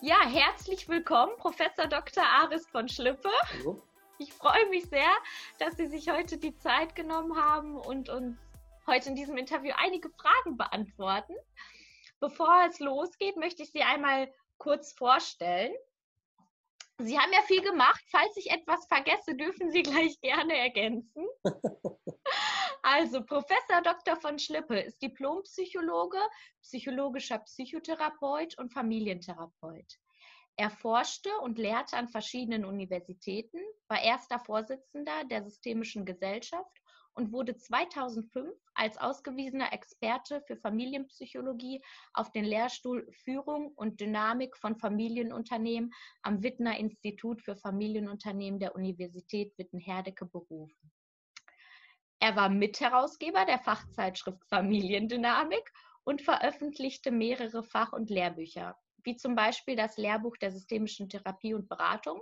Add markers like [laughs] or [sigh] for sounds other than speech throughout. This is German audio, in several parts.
Ja, herzlich willkommen, Professor Dr. Aris von Schlippe. Hallo. Ich freue mich sehr, dass Sie sich heute die Zeit genommen haben und uns heute in diesem Interview einige Fragen beantworten. Bevor es losgeht, möchte ich Sie einmal kurz vorstellen. Sie haben ja viel gemacht. Falls ich etwas vergesse, dürfen Sie gleich gerne ergänzen. [laughs] Also, Professor Dr. von Schlippe ist Diplompsychologe, psychologischer Psychotherapeut und Familientherapeut. Er forschte und lehrte an verschiedenen Universitäten, war erster Vorsitzender der Systemischen Gesellschaft und wurde 2005 als ausgewiesener Experte für Familienpsychologie auf den Lehrstuhl Führung und Dynamik von Familienunternehmen am Wittner Institut für Familienunternehmen der Universität Witten-Herdecke berufen. Er war Mitherausgeber der Fachzeitschrift Familiendynamik und veröffentlichte mehrere Fach- und Lehrbücher, wie zum Beispiel das Lehrbuch der systemischen Therapie und Beratung,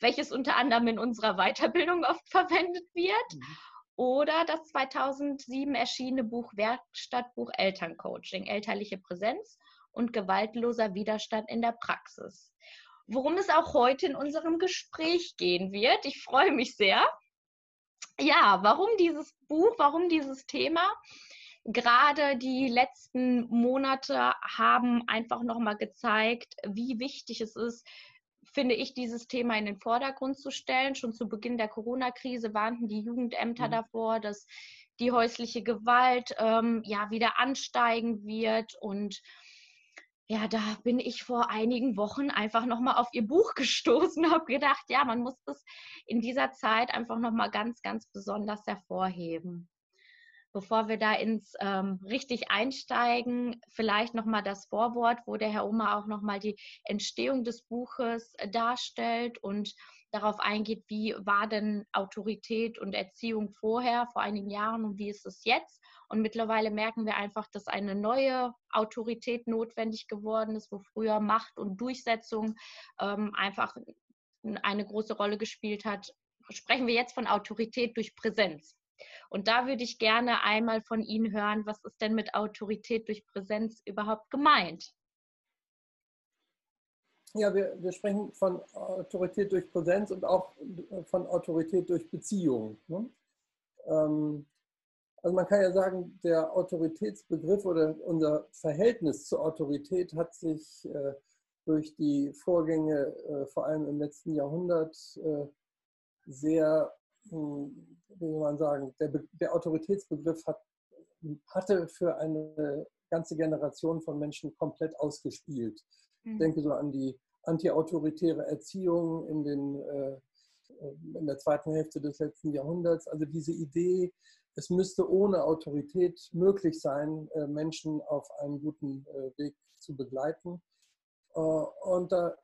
welches unter anderem in unserer Weiterbildung oft [laughs] verwendet wird. Mhm oder das 2007 erschienene Buch Werkstattbuch Elterncoaching, elterliche Präsenz und gewaltloser Widerstand in der Praxis. Worum es auch heute in unserem Gespräch gehen wird. Ich freue mich sehr. Ja, warum dieses Buch, warum dieses Thema? Gerade die letzten Monate haben einfach nochmal gezeigt, wie wichtig es ist, finde ich, dieses Thema in den Vordergrund zu stellen. Schon zu Beginn der Corona-Krise warnten die Jugendämter mhm. davor, dass die häusliche Gewalt ähm, ja wieder ansteigen wird. Und ja, da bin ich vor einigen Wochen einfach nochmal auf ihr Buch [laughs] gestoßen, habe gedacht, ja, man muss das in dieser Zeit einfach nochmal ganz, ganz besonders hervorheben. Bevor wir da ins ähm, richtig einsteigen, vielleicht nochmal das Vorwort, wo der Herr Oma auch nochmal die Entstehung des Buches äh, darstellt und darauf eingeht, wie war denn Autorität und Erziehung vorher, vor einigen Jahren und wie ist es jetzt. Und mittlerweile merken wir einfach, dass eine neue Autorität notwendig geworden ist, wo früher Macht und Durchsetzung ähm, einfach eine große Rolle gespielt hat. Sprechen wir jetzt von Autorität durch Präsenz. Und da würde ich gerne einmal von Ihnen hören, was ist denn mit Autorität durch Präsenz überhaupt gemeint? Ja, wir, wir sprechen von Autorität durch Präsenz und auch von Autorität durch Beziehung. Ne? Ähm, also man kann ja sagen, der Autoritätsbegriff oder unser Verhältnis zur Autorität hat sich äh, durch die Vorgänge äh, vor allem im letzten Jahrhundert äh, sehr hm, wie soll man sagen, der, der Autoritätsbegriff hat, hatte für eine ganze Generation von Menschen komplett ausgespielt. Mhm. Ich denke so an die antiautoritäre Erziehung in, den, äh, in der zweiten Hälfte des letzten Jahrhunderts. Also diese Idee, es müsste ohne Autorität möglich sein, äh, Menschen auf einem guten äh, Weg zu begleiten. Äh, und da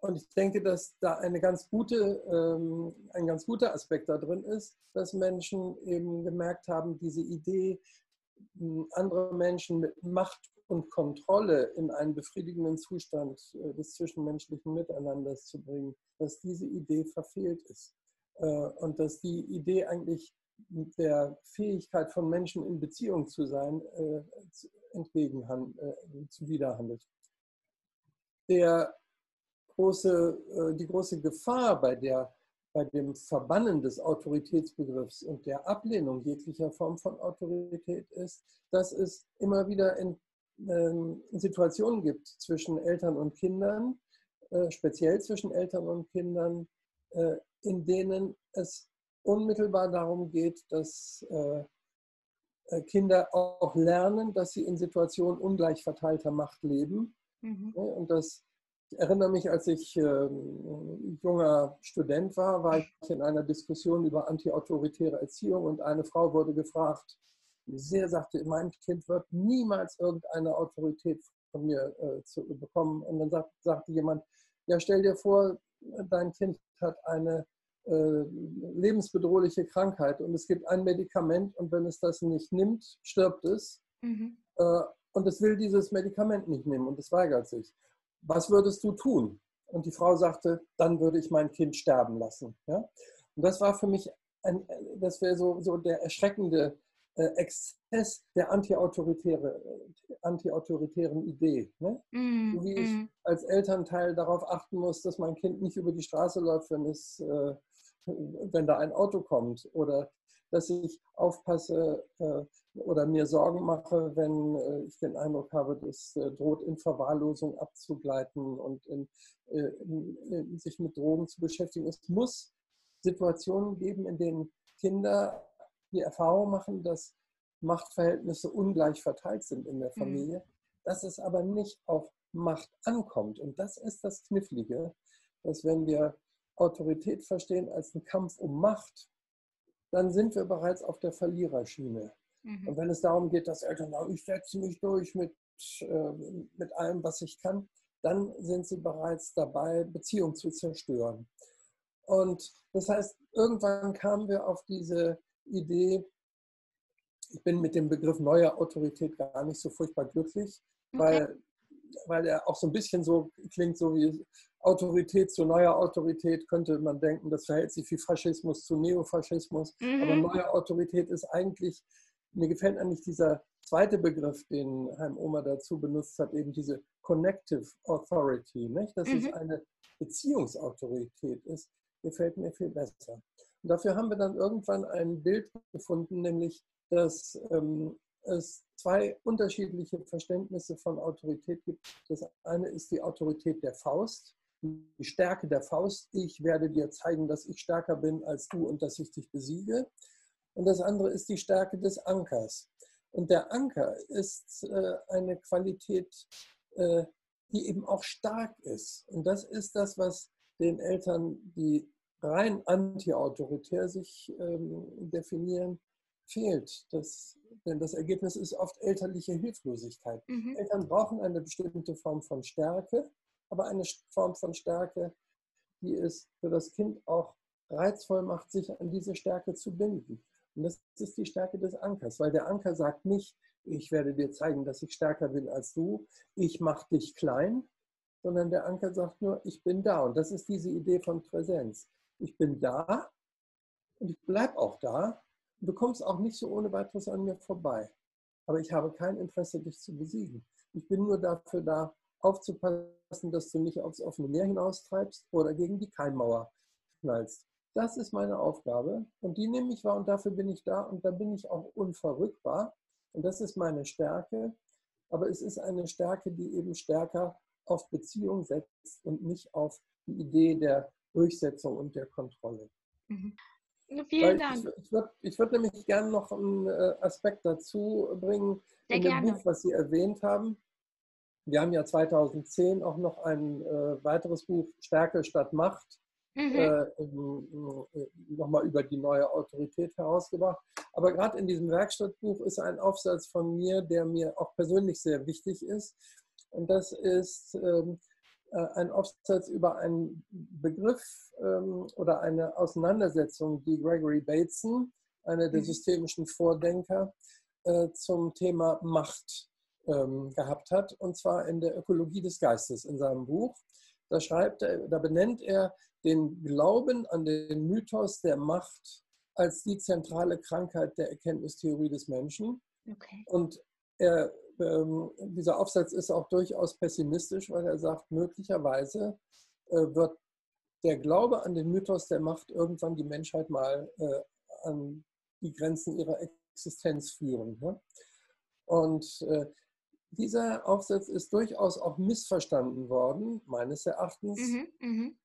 und ich denke, dass da eine ganz gute, ähm, ein ganz guter Aspekt da drin ist, dass Menschen eben gemerkt haben, diese Idee, andere Menschen mit Macht und Kontrolle in einen befriedigenden Zustand äh, des zwischenmenschlichen Miteinanders zu bringen, dass diese Idee verfehlt ist. Äh, und dass die Idee eigentlich der Fähigkeit von Menschen in Beziehung zu sein, äh, entgegenhandelt, zuwiderhandelt. Der große, die große Gefahr bei, der, bei dem Verbannen des Autoritätsbegriffs und der Ablehnung jeglicher Form von Autorität ist, dass es immer wieder in, ähm, Situationen gibt zwischen Eltern und Kindern, äh, speziell zwischen Eltern und Kindern, äh, in denen es unmittelbar darum geht, dass Kinder auch lernen, dass sie in Situationen ungleich verteilter Macht leben mhm. und dass ich erinnere mich, als ich äh, junger Student war, war ich in einer Diskussion über antiautoritäre Erziehung und eine Frau wurde gefragt, sehr sagte, mein Kind wird niemals irgendeine Autorität von mir äh, zu bekommen. Und dann sagt, sagte jemand, ja, stell dir vor, dein Kind hat eine äh, lebensbedrohliche Krankheit und es gibt ein Medikament und wenn es das nicht nimmt, stirbt es. Mhm. Äh, und es will dieses Medikament nicht nehmen und es weigert sich was würdest du tun? Und die Frau sagte, dann würde ich mein Kind sterben lassen. Ja? Und das war für mich, ein, das wäre so, so der erschreckende äh, Exzess der antiautoritäre, antiautoritären Idee. Ne? Mm, so wie mm. ich als Elternteil darauf achten muss, dass mein Kind nicht über die Straße läuft, wenn, es, äh, wenn da ein Auto kommt. Oder dass ich aufpasse äh, oder mir Sorgen mache, wenn äh, ich den Eindruck habe, das äh, droht in Verwahrlosung abzugleiten und in, äh, in, in sich mit Drogen zu beschäftigen. Es muss Situationen geben, in denen Kinder die Erfahrung machen, dass Machtverhältnisse ungleich verteilt sind in der mhm. Familie, mhm. dass es aber nicht auf Macht ankommt. Und das ist das Knifflige, dass wenn wir Autorität verstehen als einen Kampf um Macht, dann sind wir bereits auf der Verliererschiene. Mhm. Und wenn es darum geht, dass Eltern sagen, ich setze mich durch mit, äh, mit allem, was ich kann, dann sind sie bereits dabei, Beziehungen zu zerstören. Und das heißt, irgendwann kamen wir auf diese Idee, ich bin mit dem Begriff neue Autorität gar nicht so furchtbar glücklich, okay. weil, weil er auch so ein bisschen so klingt, so wie Autorität zu neuer Autorität, könnte man denken, das verhält sich wie Faschismus zu Neofaschismus. Mhm. Aber neue Autorität ist eigentlich, mir gefällt eigentlich dieser zweite Begriff, den Heim Omer dazu benutzt hat, eben diese Connective Authority, nicht? dass mhm. es eine Beziehungsautorität ist, gefällt mir viel besser. Und dafür haben wir dann irgendwann ein Bild gefunden, nämlich, dass ähm, es zwei unterschiedliche Verständnisse von Autorität gibt. Das eine ist die Autorität der Faust, die Stärke der Faust. Ich werde dir zeigen, dass ich stärker bin als du und dass ich dich besiege. Und das andere ist die Stärke des Ankers. Und der Anker ist äh, eine Qualität, äh, die eben auch stark ist. Und das ist das, was den Eltern, die rein antiautoritär sich ähm, definieren, fehlt. Das, denn das Ergebnis ist oft elterliche Hilflosigkeit. Mhm. Eltern brauchen eine bestimmte Form von Stärke, aber eine Form von Stärke, die es für das Kind auch reizvoll macht, sich an diese Stärke zu binden. Und das ist die Stärke des Ankers, weil der Anker sagt nicht, ich werde dir zeigen, dass ich stärker bin als du, ich mache dich klein, sondern der Anker sagt nur, ich bin da. Und das ist diese Idee von Präsenz. Ich bin da und ich bleibe auch da. Du kommst auch nicht so ohne weiteres an mir vorbei. Aber ich habe kein Interesse, dich zu besiegen. Ich bin nur dafür da, aufzupassen, dass du nicht aufs offene Meer hinaustreibst oder gegen die Keimmauer knallst. Das ist meine Aufgabe und die nehme ich wahr und dafür bin ich da und da bin ich auch unverrückbar und das ist meine Stärke. Aber es ist eine Stärke, die eben stärker auf Beziehung setzt und nicht auf die Idee der Durchsetzung und der Kontrolle. Mhm. Vielen Weil Dank. Ich, ich würde würd nämlich gerne noch einen äh, Aspekt dazu bringen Sehr in dem gerne. Buch, was Sie erwähnt haben. Wir haben ja 2010 auch noch ein äh, weiteres Buch, Stärke statt Macht, mhm. äh, äh, nochmal über die neue Autorität herausgebracht. Aber gerade in diesem Werkstattbuch ist ein Aufsatz von mir, der mir auch persönlich sehr wichtig ist. Und das ist ähm, äh, ein Aufsatz über einen Begriff ähm, oder eine Auseinandersetzung, die Gregory Bateson, einer der mhm. systemischen Vordenker, äh, zum Thema Macht ähm, gehabt hat, und zwar in der Ökologie des Geistes in seinem Buch. Da schreibt er, da benennt er den Glauben an den Mythos der Macht als die zentrale Krankheit der Erkenntnistheorie des Menschen. Okay. Und er ähm, dieser Aufsatz ist auch durchaus pessimistisch, weil er sagt, möglicherweise äh, wird der Glaube an den Mythos der Macht irgendwann die Menschheit mal äh, an die Grenzen ihrer Existenz führen. Ne? Und äh, dieser Aufsatz ist durchaus auch missverstanden worden, meines Erachtens, mhm, mhm.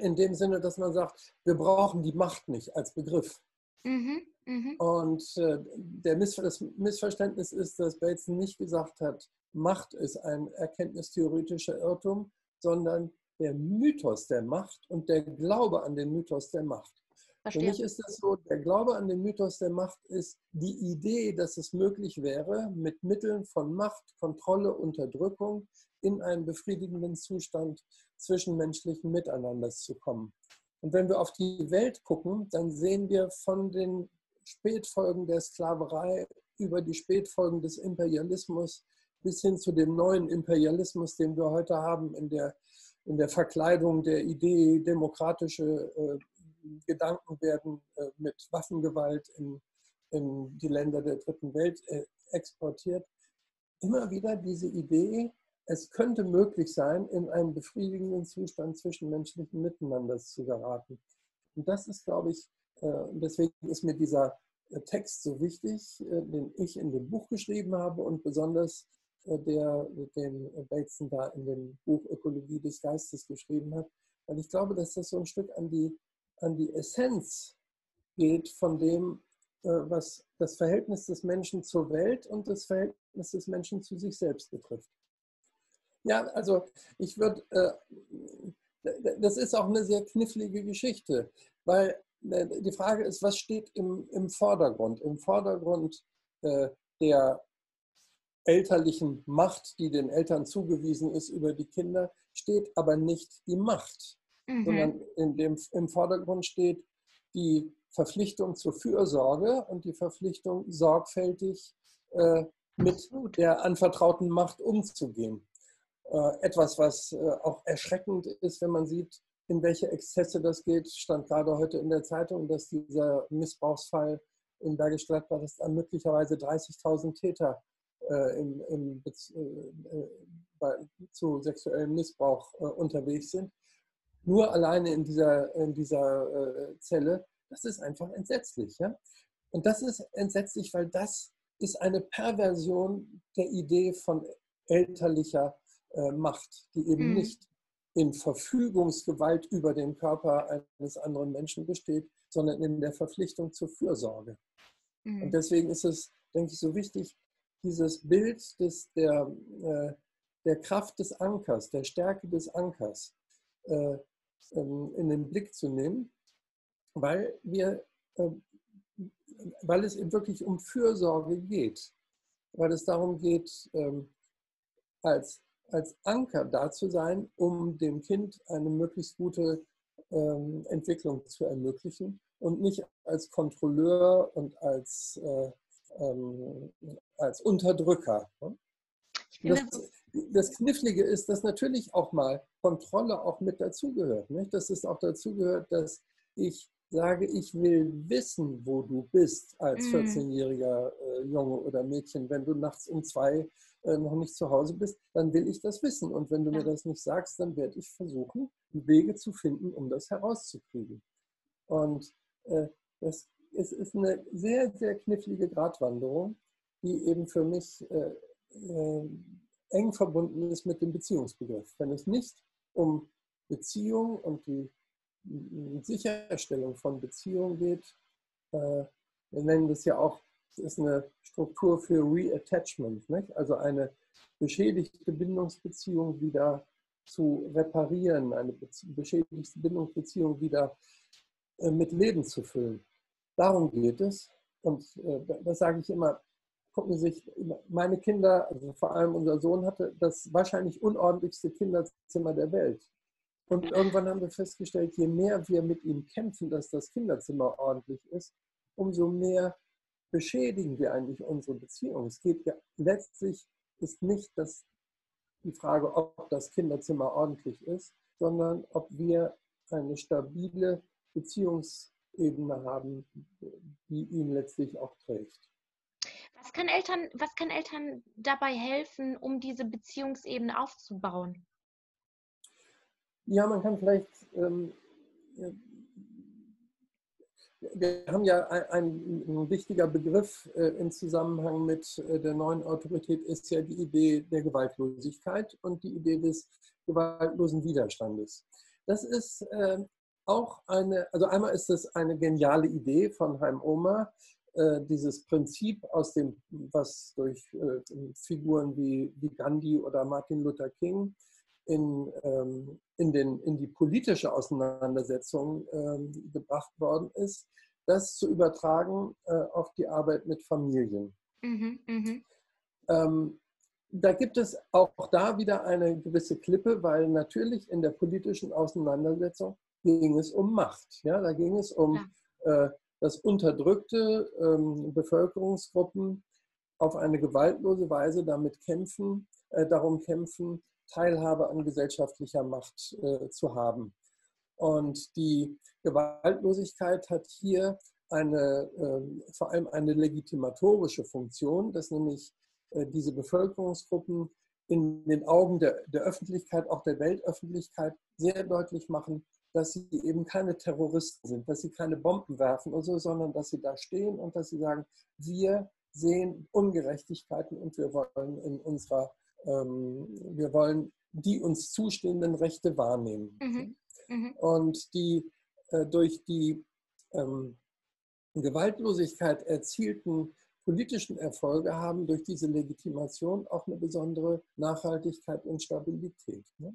in dem Sinne, dass man sagt, wir brauchen die Macht nicht als Begriff. Mhm. Mhm. Und äh, der Miss das Missverständnis ist, dass Bateson nicht gesagt hat, Macht ist ein erkenntnistheoretischer Irrtum, sondern der Mythos der Macht und der Glaube an den Mythos der Macht. Verstehe. Für mich ist es so, der Glaube an den Mythos der Macht ist die Idee, dass es möglich wäre, mit Mitteln von Macht, Kontrolle, Unterdrückung in einen befriedigenden Zustand zwischenmenschlichen Miteinanders zu kommen. Und wenn wir auf die Welt gucken, dann sehen wir von den Spätfolgen der Sklaverei über die Spätfolgen des Imperialismus bis hin zu dem neuen Imperialismus, den wir heute haben in der, in der Verkleidung der Idee, demokratische äh, Gedanken werden äh, mit Waffengewalt in, in die Länder der dritten Welt äh, exportiert, immer wieder diese Idee, es könnte möglich sein, in einen befriedigenden Zustand zwischenmenschlichen Miteinanders zu geraten. Und das ist, glaube ich, äh, deswegen ist mir dieser Text so wichtig, den ich in dem Buch geschrieben habe und besonders der, den Bateson da in dem Buch Ökologie des Geistes geschrieben hat, weil ich glaube, dass das so ein Stück an die, an die Essenz geht von dem, was das Verhältnis des Menschen zur Welt und das Verhältnis des Menschen zu sich selbst betrifft. Ja, also ich würde, äh, das ist auch eine sehr knifflige Geschichte, weil äh, die Frage ist, was steht im, im Vordergrund? Im Vordergrund äh, der elterlichen Macht, die den Eltern zugewiesen ist über die Kinder, steht aber nicht die Macht, mhm. sondern in dem, im Vordergrund steht die Verpflichtung zur Fürsorge und die Verpflichtung, sorgfältig äh, mit der anvertrauten Macht umzugehen. Äh, etwas, was äh, auch erschreckend ist, wenn man sieht, in welche Exzesse das geht, stand gerade heute in der Zeitung, dass dieser Missbrauchsfall in Bergisch Gladbach, dass da möglicherweise 30.000 Täter äh, im, im, äh, bei, zu sexuellem Missbrauch äh, unterwegs sind. Nur alleine in dieser, in dieser äh, Zelle, das ist einfach entsetzlich. Ja? Und das ist entsetzlich, weil das ist eine Perversion der Idee von elterlicher äh, Macht, die eben mhm. nicht in Verfügungsgewalt über den Körper eines anderen Menschen besteht, sondern in der Verpflichtung zur Fürsorge. Mhm. Und deswegen ist es, denke ich, so wichtig, dieses Bild des, der, äh, der Kraft des Ankers, der Stärke des Ankers äh, in den Blick zu nehmen, weil wir, äh, weil es eben wirklich um Fürsorge geht, weil es darum geht, ähm, als als Anker da zu sein, um dem Kind eine möglichst gute ähm, Entwicklung zu ermöglichen und nicht als Kontrolleur und als, äh, ähm, als Unterdrücker. Das, das, Knifflige ist, dass natürlich auch mal Kontrolle auch mit dazugehört. Dass es auch dazugehört, dass ich sage, ich will wissen, wo du bist als 14-jähriger mhm. äh, Junge oder Mädchen. Wenn du nachts um zwei äh, noch nicht zu Hause bist, dann will ich das wissen. Und wenn du ja. mir das nicht sagst, dann werde ich versuchen, Wege zu finden, um das herauszukriegen. Und äh, das es ist eine sehr, sehr knifflige Gratwanderung, die eben für mich äh, äh, eng verbunden ist mit dem Beziehungsbegriff. Wenn es nicht um Beziehung und die Sicherstellung von Beziehungen geht, äh, wir nennen das ja auch das ist eine Struktur für Reattachment, nicht? also eine beschädigte Bindungsbeziehung wieder zu reparieren, eine beschädigte Bindungsbeziehung wieder äh, mit Leben zu füllen. Darum geht es. Und äh, das sage ich immer, gucken sich, meine Kinder, also vor allem unser Sohn hatte das wahrscheinlich unordentlichste Kinderzimmer der Welt. Und irgendwann haben wir festgestellt, je mehr wir mit ihm kämpfen, dass das Kinderzimmer ordentlich ist, umso mehr beschädigen wir eigentlich unsere Beziehung. Es geht ja letztlich ist nicht das, die Frage, ob das Kinderzimmer ordentlich ist, sondern ob wir eine stabile Beziehungsebene haben, die ihn letztlich auch trägt. Was kann Eltern, was kann Eltern dabei helfen, um diese Beziehungsebene aufzubauen? Ja, man kann vielleicht ähm, wir haben ja ein, ein, wichtiger Begriff äh, im Zusammenhang mit äh, der neuen Autorität ist ja die Idee der Gewaltlosigkeit und die Idee des gewaltlosen Widerstandes. Das ist äh, auch eine, also einmal ist es eine geniale Idee von Heim Oma, dieses Prinzip aus dem, was durch äh, Figuren wie, wie Gandhi oder Martin Luther King in, ähm, in, den, in die politische Auseinandersetzung ähm, gebracht worden ist, das zu übertragen äh, auf die Arbeit mit Familien. Mhm, mh. ähm, da gibt es auch da wieder eine gewisse Klippe, weil natürlich in der politischen Auseinandersetzung ging es um Macht. Ja? Da ging es um, ja. äh, dass unterdrückte ähm, Bevölkerungsgruppen auf eine gewaltlose Weise damit kämpfen, äh, darum kämpfen, Teilhabe an gesellschaftlicher Macht äh, zu haben. Und die Gewaltlosigkeit hat hier eine, vor allem eine legitimatorische Funktion, dass nämlich diese Bevölkerungsgruppen in den Augen der, der Öffentlichkeit, auch der Weltöffentlichkeit, sehr deutlich machen, dass sie eben keine Terroristen sind, dass sie keine Bomben werfen und so, sondern dass sie da stehen und dass sie sagen, wir sehen Ungerechtigkeiten und wir wollen in unserer, ähm, wir wollen die uns zustehenden Rechte wahrnehmen. Mhm. Mhm. Und die äh, durch die ähm, Gewaltlosigkeit erzielten politischen Erfolge haben durch diese Legitimation auch eine besondere Nachhaltigkeit und Stabilität. Ne?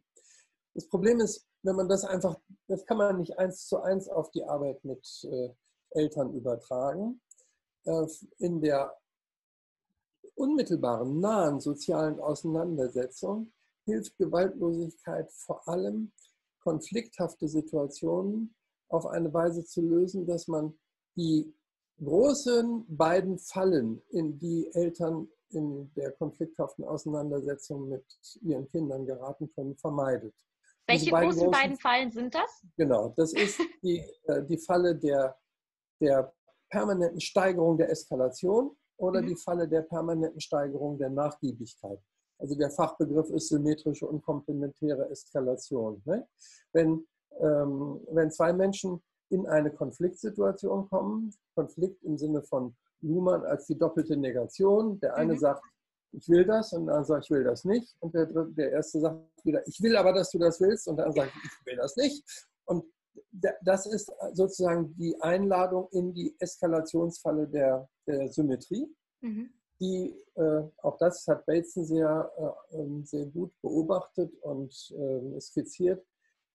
Das Problem ist, wenn man das einfach, das kann man nicht eins zu eins auf die Arbeit mit äh, Eltern übertragen. Äh, in der unmittelbaren, nahen sozialen Auseinandersetzung hilft Gewaltlosigkeit vor allem, konflikthafte Situationen auf eine Weise zu lösen, dass man die großen beiden Fallen, in die Eltern in der konflikthaften Auseinandersetzung mit ihren Kindern geraten können, vermeidet. Welche beiden großen, beiden Fallen sind das? Genau, das ist die, [laughs] äh, die Falle der, der permanenten Steigerung der Eskalation oder mhm. die Falle der permanenten Steigerung der Nachgiebigkeit. Also der Fachbegriff ist symmetrische und komplementäre Eskalation. Ne? Wenn, ähm, wenn zwei Menschen in eine Konfliktsituation kommen. Konflikt im Sinne von Luhmann als die doppelte Negation. Der eine mhm. sagt, ich will das und andere sagt, ich will das nicht. Und der, der erste sagt wieder, ich will aber, dass du das willst. Und der andere sagt, ich will das nicht. Und das ist sozusagen die Einladung in die Eskalationsfalle der, der Symmetrie. Mhm. Die, äh, auch das hat Bateson sehr, äh, ähm, sehr gut beobachtet und äh, skizziert,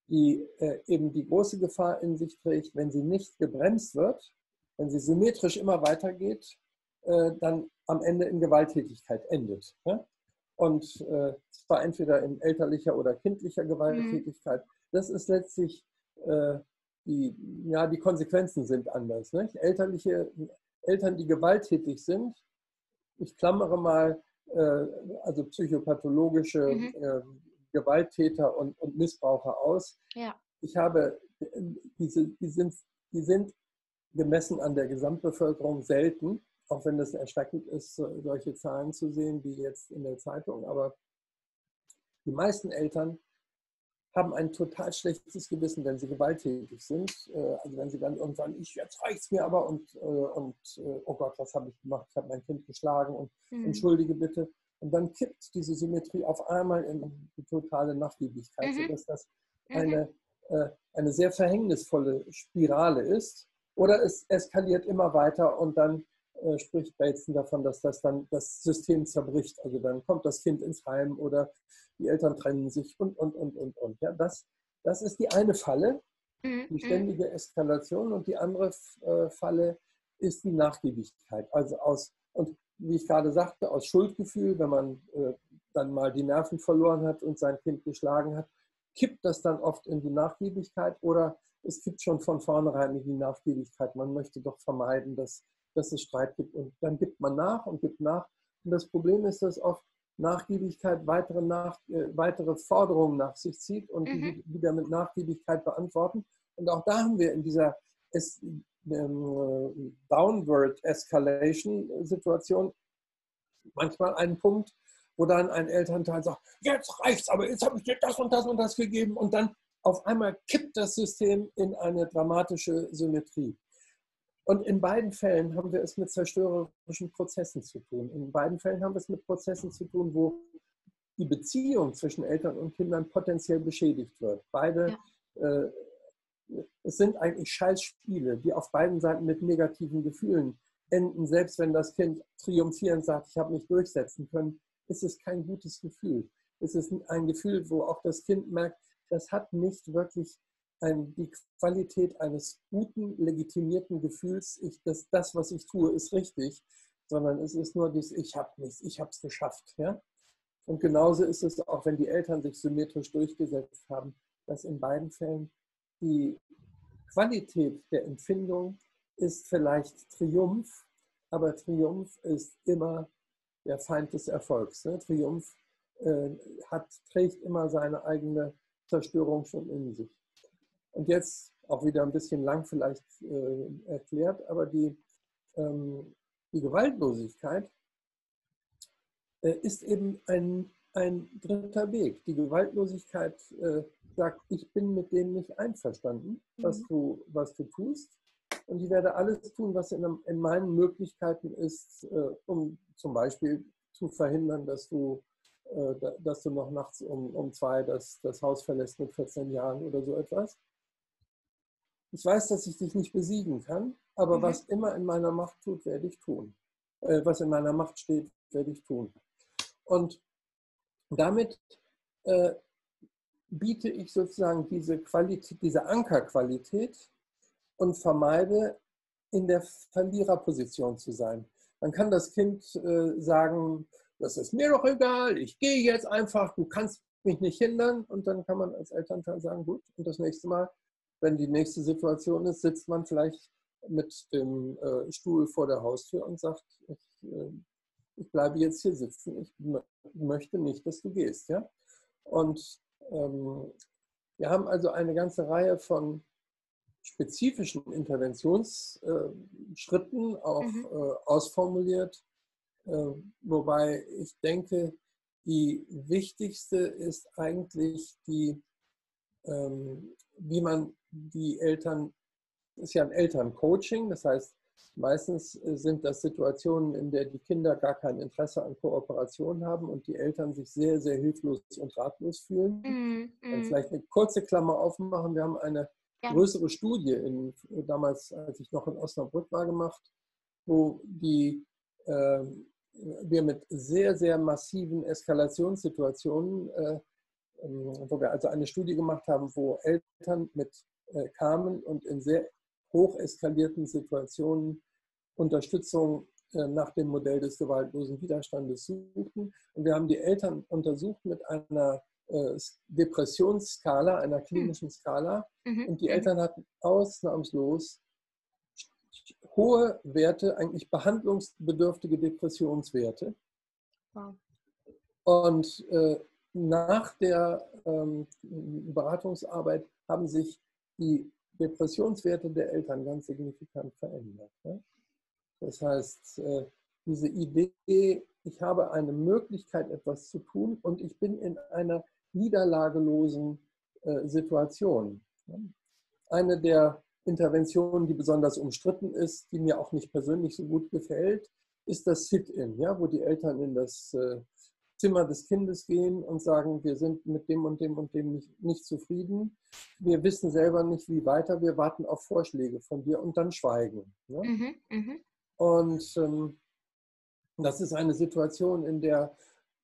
die äh, eben die große Gefahr in sich trägt, wenn sie nicht gebremst wird, wenn sie symmetrisch immer weitergeht, äh, dann am Ende in Gewalttätigkeit endet. Ne? Und äh, zwar entweder in elterlicher oder kindlicher Gewalttätigkeit. Mhm. Das ist letztlich äh, die, ja, die Konsequenzen sind anders. Nicht? Elterliche, Eltern, die gewalttätig sind, ich klammere mal, äh, also psychopathologische mhm. Äh, Gewalttäter und, und Missbraucher aus. Ja. Ich habe, diese, die, sind, die sind gemessen an der Gesamtbevölkerung selten, auch wenn es erschreckend ist, solche Zahlen zu sehen wie jetzt in der Zeitung. Aber die meisten Eltern haben ein total schlechtes Gewissen, wenn sie gewalttätig sind. Äh, also wenn sie dann irgendwann, ich jetzt reicht's mir aber und, äh, und äh, oh Gott, was habe ich gemacht? Ich habe mein Kind geschlagen und mhm. entschuldige bitte. Und dann kippt diese Symmetrie auf einmal in die totale Nachgiebigkeit, mhm. sodass das mhm. eine, äh, eine sehr verhängnisvolle Spirale ist. Oder es eskaliert immer weiter und dann äh, spricht Bateson davon, dass das dann das System zerbricht. Also dann kommt das Kind ins Heim oder die Eltern trennen sich und, und, und, und, und. Ja, das, das ist die eine Falle, mhm. die mhm. ständige Eskalation und die andere äh, Falle ist die Nachgiebigkeit. Also aus, und wie ich gerade sagte, aus Schuldgefühl, wenn man äh, dann mal die Nerven verloren hat und sein Kind geschlagen hat, kippt das dann oft in die Nachgiebigkeit oder es kippt schon von vornherein in die Nachgiebigkeit. Man möchte doch vermeiden, dass, dass es Streit gibt und dann gibt man nach und gibt nach. Und das Problem ist, dass oft Nachgiebigkeit weitere, nach, äh, weitere Forderungen nach sich zieht und mhm. die wieder mit Nachgiebigkeit beantworten. Und auch da haben wir in dieser es, ähm, Downward Escalation Situation manchmal einen Punkt, wo dann ein Elternteil sagt, jetzt reicht's, aber jetzt habe ich dir das und das und das gegeben und dann auf einmal kippt das System in eine dramatische Symmetrie. Und in beiden Fällen haben wir es mit zerstörerischen Prozessen zu tun. In beiden Fällen haben wir es mit Prozessen zu tun, wo die Beziehung zwischen Eltern und Kindern potenziell beschädigt wird. Beide ja. äh, es sind eigentlich Scheißspiele, die auf beiden Seiten mit negativen Gefühlen enden. Selbst wenn das Kind triumphierend sagt, ich habe mich durchsetzen können, ist es kein gutes Gefühl. Es ist ein Gefühl, wo auch das Kind merkt, das hat nicht wirklich ein, die Qualität eines guten, legitimierten Gefühls, ich, dass das, was ich tue, ist richtig, sondern es ist nur dieses, ich habe nichts, ich habe es geschafft. Ja? Und genauso ist es auch, wenn die Eltern sich symmetrisch durchgesetzt haben, dass in beiden Fällen die Qualität der Empfindung ist vielleicht Triumph, aber Triumph ist immer der Feind des Erfolgs. Ne? Triumph äh, hat, trägt immer seine eigene Zerstörung schon in sich. Und jetzt auch wieder ein bisschen lang vielleicht äh, erklärt, aber die, ähm, die Gewaltlosigkeit äh, ist eben ein, ein dritter Weg. Die Gewaltlosigkeit äh, sagt, ich bin mit dem nicht einverstanden, was, mhm. du, was du tust. Und ich werde alles tun, was in, in meinen Möglichkeiten ist, äh, um zum Beispiel zu verhindern, dass du, äh, dass du noch nachts um, um zwei das, das Haus verlässt mit 14 Jahren oder so etwas. Ich weiß, dass ich dich nicht besiegen kann, aber mhm. was immer in meiner Macht tut, werde ich tun. Äh, was in meiner Macht steht, werde ich tun. Und damit äh, biete ich sozusagen diese Qualität, diese Ankerqualität und vermeide, in der Verliererposition zu sein. Dann kann das Kind äh, sagen, das ist mir doch egal, ich gehe jetzt einfach, du kannst mich nicht hindern. Und dann kann man als Elternteil sagen, gut, und das nächste Mal, wenn die nächste Situation ist, sitzt man vielleicht mit dem äh, Stuhl vor der Haustür und sagt, ich, äh, ich bleibe jetzt hier sitzen, ich möchte nicht, dass du gehst. Ja? Und ähm, wir haben also eine ganze Reihe von spezifischen Interventionsschritten auch mhm. äh, ausformuliert, äh, wobei ich denke, die wichtigste ist eigentlich die, ähm, wie man die Eltern, ist ja ein Elterncoaching, das heißt, Meistens äh, sind das Situationen, in der die Kinder gar kein Interesse an Kooperation haben und die Eltern sich sehr, sehr hilflos und ratlos fühlen. Mm, mm. Vielleicht eine kurze Klammer aufmachen. Wir haben eine ja. größere Studie, in, damals, als ich noch in Osnabrück war, gemacht, wo die, äh, wir mit sehr, sehr massiven Eskalationssituationen, äh, ähm, wo wir also eine Studie gemacht haben, wo Eltern mit äh, kamen und in sehr hoch eskalierten Situationen Unterstützung äh, nach dem Modell des gewaltlosen Widerstandes suchten. Und wir haben die Eltern untersucht mit einer äh, Depressionsskala, einer hm. klinischen Skala. Mhm. Und die mhm. Eltern hatten ausnahmslos hohe Werte, eigentlich behandlungsbedürftige Depressionswerte. Wow. Und äh, nach der ähm, Beratungsarbeit haben sich die Depressionswerte der Eltern ganz signifikant verändert. Das heißt, äh, diese Idee, ich habe eine Möglichkeit, etwas zu tun und ich bin in einer niederlagelosen äh, Situation. Eine der Interventionen, die besonders umstritten ist, die mir auch nicht persönlich so gut gefällt, ist das Sit-in, ja, wo die Eltern in das äh, Zimmer des Kindes gehen und sagen, wir sind mit dem und dem und dem nicht, nicht zufrieden. Wir wissen selber nicht, wie weiter. Wir warten auf Vorschläge von dir und dann schweigen. Ne? Mhm, mh. Und ähm, das ist eine Situation, in der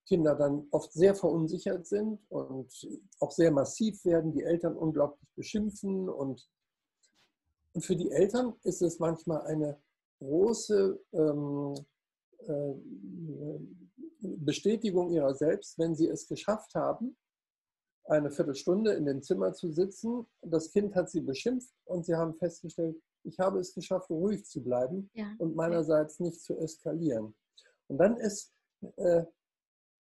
Kinder dann oft sehr verunsichert sind und auch sehr massiv werden, die Eltern unglaublich beschimpfen. Und, und für die Eltern ist es manchmal eine große ähm, äh, Bestätigung ihrer selbst, wenn sie es geschafft haben, eine Viertelstunde in dem Zimmer zu sitzen. Das Kind hat sie beschimpft und sie haben festgestellt, ich habe es geschafft, ruhig zu bleiben ja. und meinerseits nicht zu eskalieren. Und dann ist, äh,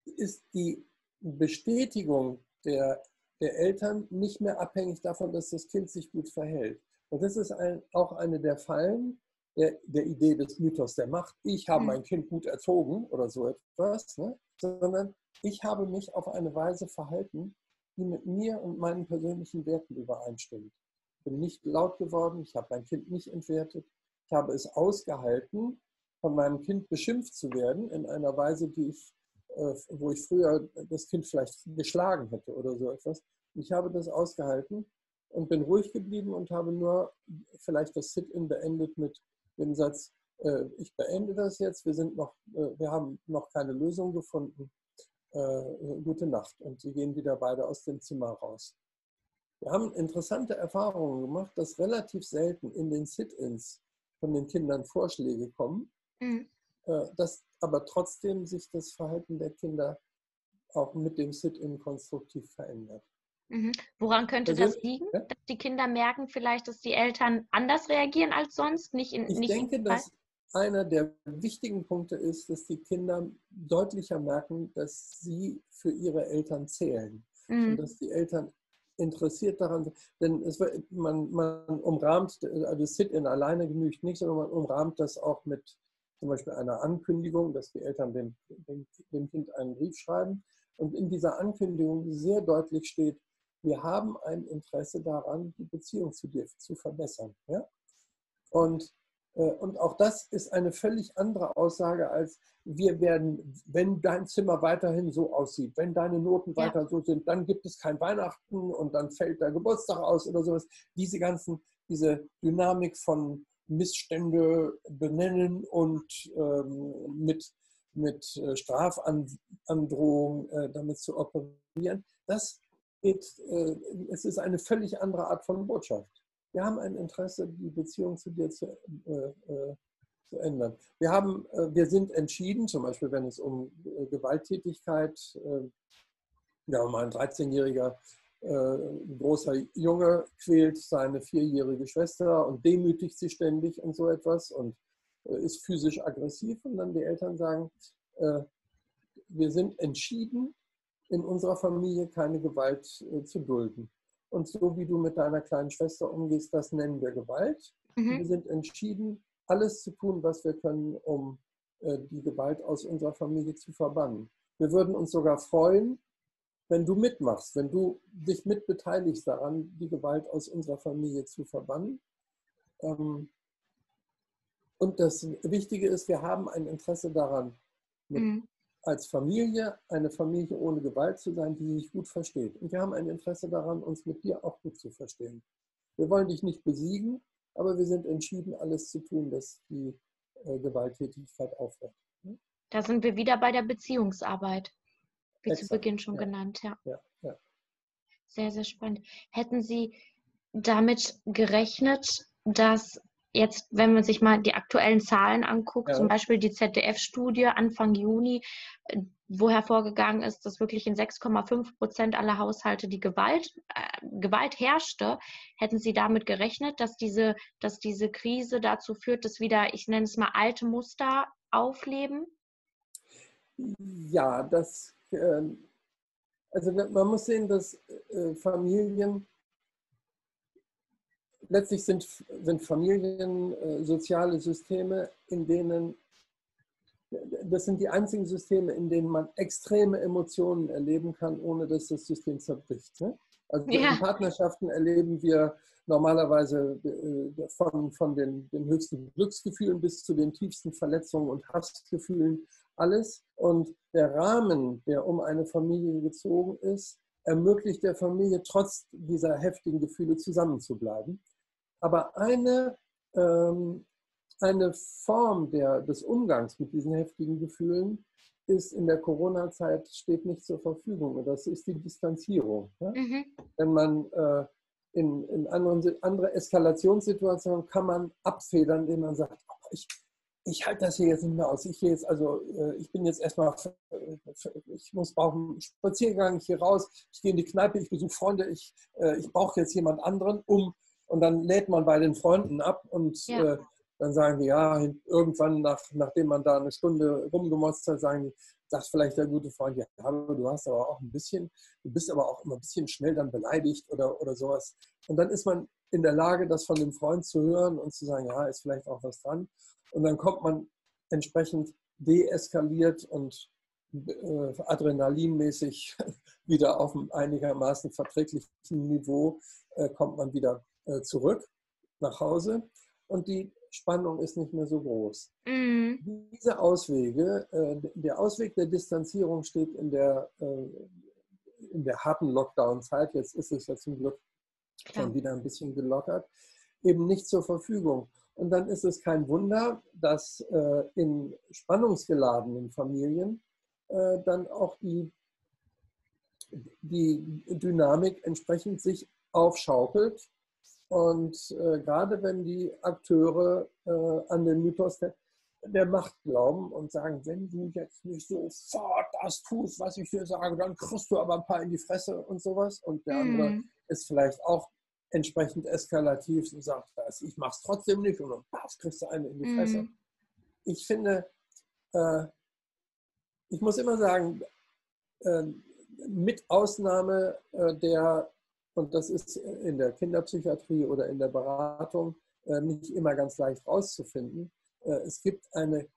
ist die Bestätigung der, der Eltern nicht mehr abhängig davon, dass das Kind sich gut verhält. Und das ist ein, auch eine der Fallen, der, der Idee des Mythos der Macht, ich habe mhm. mein Kind gut erzogen oder so etwas, ne? sondern ich habe mich auf eine Weise verhalten, die mit mir und meinen persönlichen Werten übereinstimmt. Ich bin nicht laut geworden, ich habe mein Kind nicht entwertet, ich habe es ausgehalten, von meinem Kind beschimpft zu werden in einer Weise, die ich, äh, wo ich früher das Kind vielleicht geschlagen hätte oder so etwas. Ich habe das ausgehalten und bin ruhig geblieben und habe nur vielleicht das Sit-in beendet mit den Satz, äh, ich beende das jetzt, wir, sind noch, äh, wir haben noch keine Lösung gefunden, äh, gute Nacht. Und sie gehen wieder beide aus dem Zimmer raus. Wir haben interessante Erfahrungen gemacht, dass relativ selten in den Sit-ins von den Kindern Vorschläge kommen, mhm. Äh, dass aber trotzdem sich das Verhalten der Kinder auch mit dem Sit-in konstruktiv verändert. Mhm. Woran könnte also, das liegen? Ja? Dass die Kinder merken vielleicht, dass die Eltern anders reagieren als sonst? Nicht in, ich nicht denke, dass einer der wichtigen Punkte ist, dass die Kinder deutlicher merken, dass sie für ihre Eltern zählen. Mhm. Und dass die Eltern interessiert daran, denn es, man, man umrahmt, also Sit-in alleine genügt nicht, sondern man umrahmt das auch mit zum Beispiel einer Ankündigung, dass die Eltern dem, dem, dem Kind einen Brief schreiben und in dieser Ankündigung sehr deutlich steht, wir haben ein Interesse daran, die Beziehung zu dir zu verbessern. Ja? Und, äh, und auch das ist eine völlig andere Aussage als wir werden, wenn dein Zimmer weiterhin so aussieht, wenn deine Noten ja. weiter so sind, dann gibt es kein Weihnachten und dann fällt der Geburtstag aus oder sowas. Diese ganzen, diese Dynamik von Missstände benennen und ähm, mit, mit äh, Strafandrohung äh, damit zu operieren, das geht, äh, es ist eine völlig andere Art von Botschaft. Wir haben ein Interesse, die Beziehung zu dir zu, äh, äh, zu ändern. Wir, haben, äh, wir sind entschieden, zum Beispiel wenn es um Gewalttätigkeit, ja, mal ein 13-jähriger ein großer Junge quält seine vierjährige Schwester und demütigt sie ständig und so etwas und ist physisch aggressiv und dann die Eltern sagen, wir sind entschieden, in unserer Familie keine Gewalt zu dulden. Und so wie du mit deiner kleinen Schwester umgehst, das nennen wir Gewalt. Mhm. Wir sind entschieden, alles zu tun, was wir können, um die Gewalt aus unserer Familie zu verbannen. Wir würden uns sogar freuen, wenn du mitmachst, wenn du dich mitbeteiligst daran, die Gewalt aus unserer Familie zu verbannen. Ähm, und das Wichtige ist, wir haben ein Interesse daran, mhm. Als Familie eine Familie ohne Gewalt zu sein, die sich gut versteht. Und wir haben ein Interesse daran, uns mit dir auch gut zu verstehen. Wir wollen dich nicht besiegen, aber wir sind entschieden, alles zu tun, dass die äh, Gewalttätigkeit aufhört. Da sind wir wieder bei der Beziehungsarbeit wie Exakt. zu Beginn schon ja. genannt, ja. ja. Ja, Sehr, sehr spannend. Hätten Sie damit gerechnet, dass jetzt, wenn man sich mal die aktuellen Zahlen anguckt, ja. zum Beispiel die ZDF-Studie Anfang Juni, äh, wo hervorgegangen ist, dass wirklich in 6,5 Prozent aller Haushalte die Gewalt, äh, Gewalt herrschte, hätten Sie damit gerechnet, dass diese, dass diese Krise dazu führt, dass wieder, ich nenne es mal, alte Muster aufleben? Ja, das ähm, also man muss sehen, dass äh, Familien, letztlich sind, sind Familien äh, soziale Systeme, in denen, das sind die einzigen Systeme, in denen man extreme Emotionen erleben kann, ohne dass das System zerbricht. Ne? Also ja. in Partnerschaften erleben wir normalerweise äh, von, von den, den höchsten Glücksgefühlen bis zu den tiefsten Verletzungen und Hassgefühlen alles. Und der Rahmen, der um eine Familie gezogen ist, ermöglicht der Familie trotz dieser heftigen Gefühle zusammenzubleiben. Aber eine, ähm, eine Form der, des Umgangs mit diesen heftigen Gefühlen ist in der Corona-Zeit steht nicht zur Verfügung. Und das ist die Distanzierung. Ja? Mhm. Wenn man äh, in, in anderen, andere Eskalationssituationen kann man abfedern, indem man sagt, oh, ich, ich halte das hier jetzt nicht mehr aus. Ich, jetzt, also, äh, ich bin jetzt erstmal, ich muss brauchen einen Spaziergang hier raus, ich gehe in die Kneipe, ich besuche Freunde, ich, äh, ich brauche jetzt jemand anderen, um, und dann lädt man bei den Freunden ab und ja. äh, dann sagen die, ja, irgendwann, nach, nachdem man da eine Stunde rumgemotzt hat, sagen die, sagt vielleicht der gute Freund, ja, du hast aber auch ein bisschen, du bist aber auch immer ein bisschen schnell dann beleidigt oder, oder sowas. Und dann ist man in der Lage, das von dem Freund zu hören und zu sagen, ja, ist vielleicht auch was dran. Und dann kommt man entsprechend deeskaliert und äh, adrenalinmäßig [laughs] wieder auf einem einigermaßen verträglichen Niveau, äh, kommt man wieder zurück nach Hause und die Spannung ist nicht mehr so groß. Mhm. Diese Auswege, äh, der Ausweg der Distanzierung steht in der, äh, in der harten Lockdown-Zeit, jetzt ist es ja zum Glück schon wieder ein bisschen gelockert, eben nicht zur Verfügung. Und dann ist es kein Wunder, dass äh, in spannungsgeladenen Familien äh, dann auch die, die Dynamik entsprechend sich aufschaukelt. Und äh, gerade wenn die Akteure äh, an den Mythos der, der, Macht glauben und sagen, wenn du jetzt nicht sofort das tust, was ich dir sage, dann kriegst du aber ein paar in die Fresse und sowas. Und der andere mm. ist vielleicht auch entsprechend eskalativ und sagt, ich mache es trotzdem nicht und dann kriegst du eine in die Fresse. Mhm. Ich finde, äh, ich muss immer sagen, äh, mit Ausnahme äh, der und das ist in der Kinderpsychiatrie oder in der Beratung äh, nicht immer ganz leicht rauszufinden. Äh, es gibt eine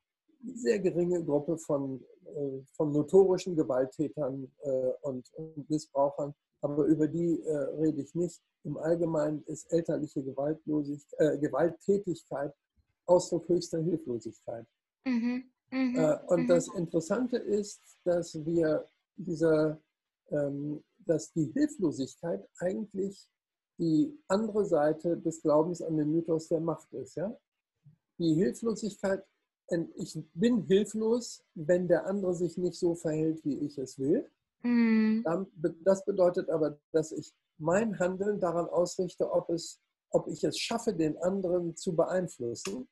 sehr geringe Gruppe von, äh, von notorischen Gewalttätern und Missbrauchern, aber über die rede ich nicht. Im Allgemeinen ist elterliche Gewaltlosigkeit, Gewalttätigkeit Ausdruck höchster Hilflosigkeit. Mhm. Mhm. Und mhm. das Interessante ist, dass wir dieser, ähm, dass die Hilflosigkeit eigentlich die andere Seite des Glaubens an den Mythos der Macht ist. Ja? Die Hilflosigkeit, ich bin hilflos, wenn der andere sich nicht so verhält, wie ich es will. Mhm. Das bedeutet aber, dass ich mein Handeln daran ausrichte, ob, es, ob ich es schaffe, den anderen zu beeinflussen.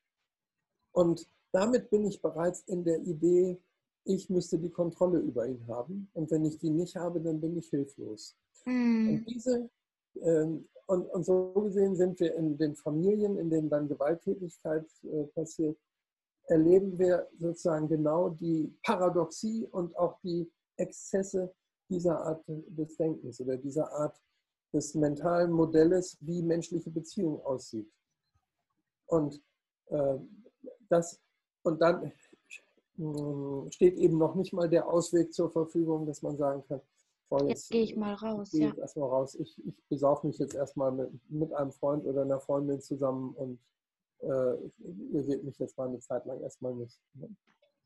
Und damit bin ich bereits in der Idee, ich müsste die Kontrolle über ihn haben. Und wenn ich die nicht habe, dann bin ich hilflos. Mhm. Und diese ähm, und, und, so gesehen sind wir in den Familien, in denen dann Gewalttätigkeit äh, passiert, erleben wir sozusagen genau die Paradoxie und auch die Exzesse dieser Art des Denkens oder dieser Art des mentalen Modells, wie menschliche Beziehung aussieht. Und äh, das und dann steht eben noch nicht mal der Ausweg zur Verfügung, dass man sagen kann, Jetzt, jetzt gehe ich mal raus. Ich ja. erstmal raus. Ich, ich besaufe mich jetzt erstmal mit, mit einem Freund oder einer Freundin zusammen und äh, ihr seht mich jetzt mal eine Zeit lang erstmal nicht. Ne?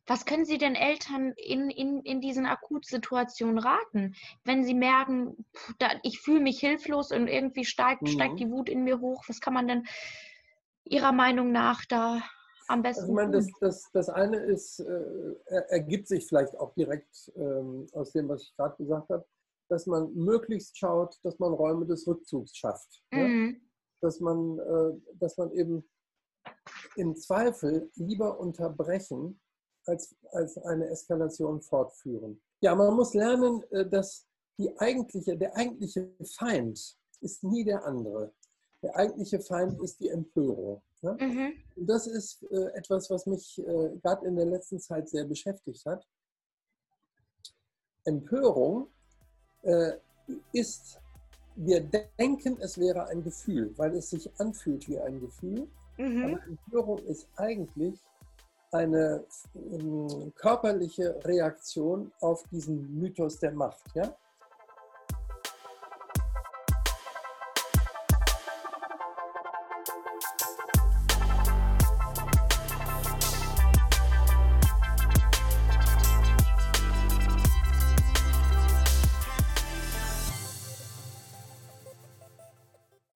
Was können Sie denn Eltern in, in, in diesen Akutsituationen raten, wenn sie merken, da, ich fühle mich hilflos und irgendwie steigt, mhm. steigt die Wut in mir hoch? Was kann man denn Ihrer Meinung nach da am besten also ich meine, das, das, das eine ist, äh, ergibt sich vielleicht auch direkt ähm, aus dem, was ich gerade gesagt habe, dass man möglichst schaut, dass man Räume des Rückzugs schafft. Mhm. Ja? Dass, man, äh, dass man eben im Zweifel lieber unterbrechen, als, als eine Eskalation fortführen. Ja, man muss lernen, äh, dass die eigentliche, der eigentliche Feind ist nie der andere. Der eigentliche Feind ist die Empörung. Ne? Mhm. Und das ist äh, etwas, was mich äh, gerade in der letzten Zeit sehr beschäftigt hat. Empörung äh, ist, wir denken, es wäre ein Gefühl, weil es sich anfühlt wie ein Gefühl. Mhm. Aber Empörung ist eigentlich eine ähm, körperliche Reaktion auf diesen Mythos der Macht. Ja?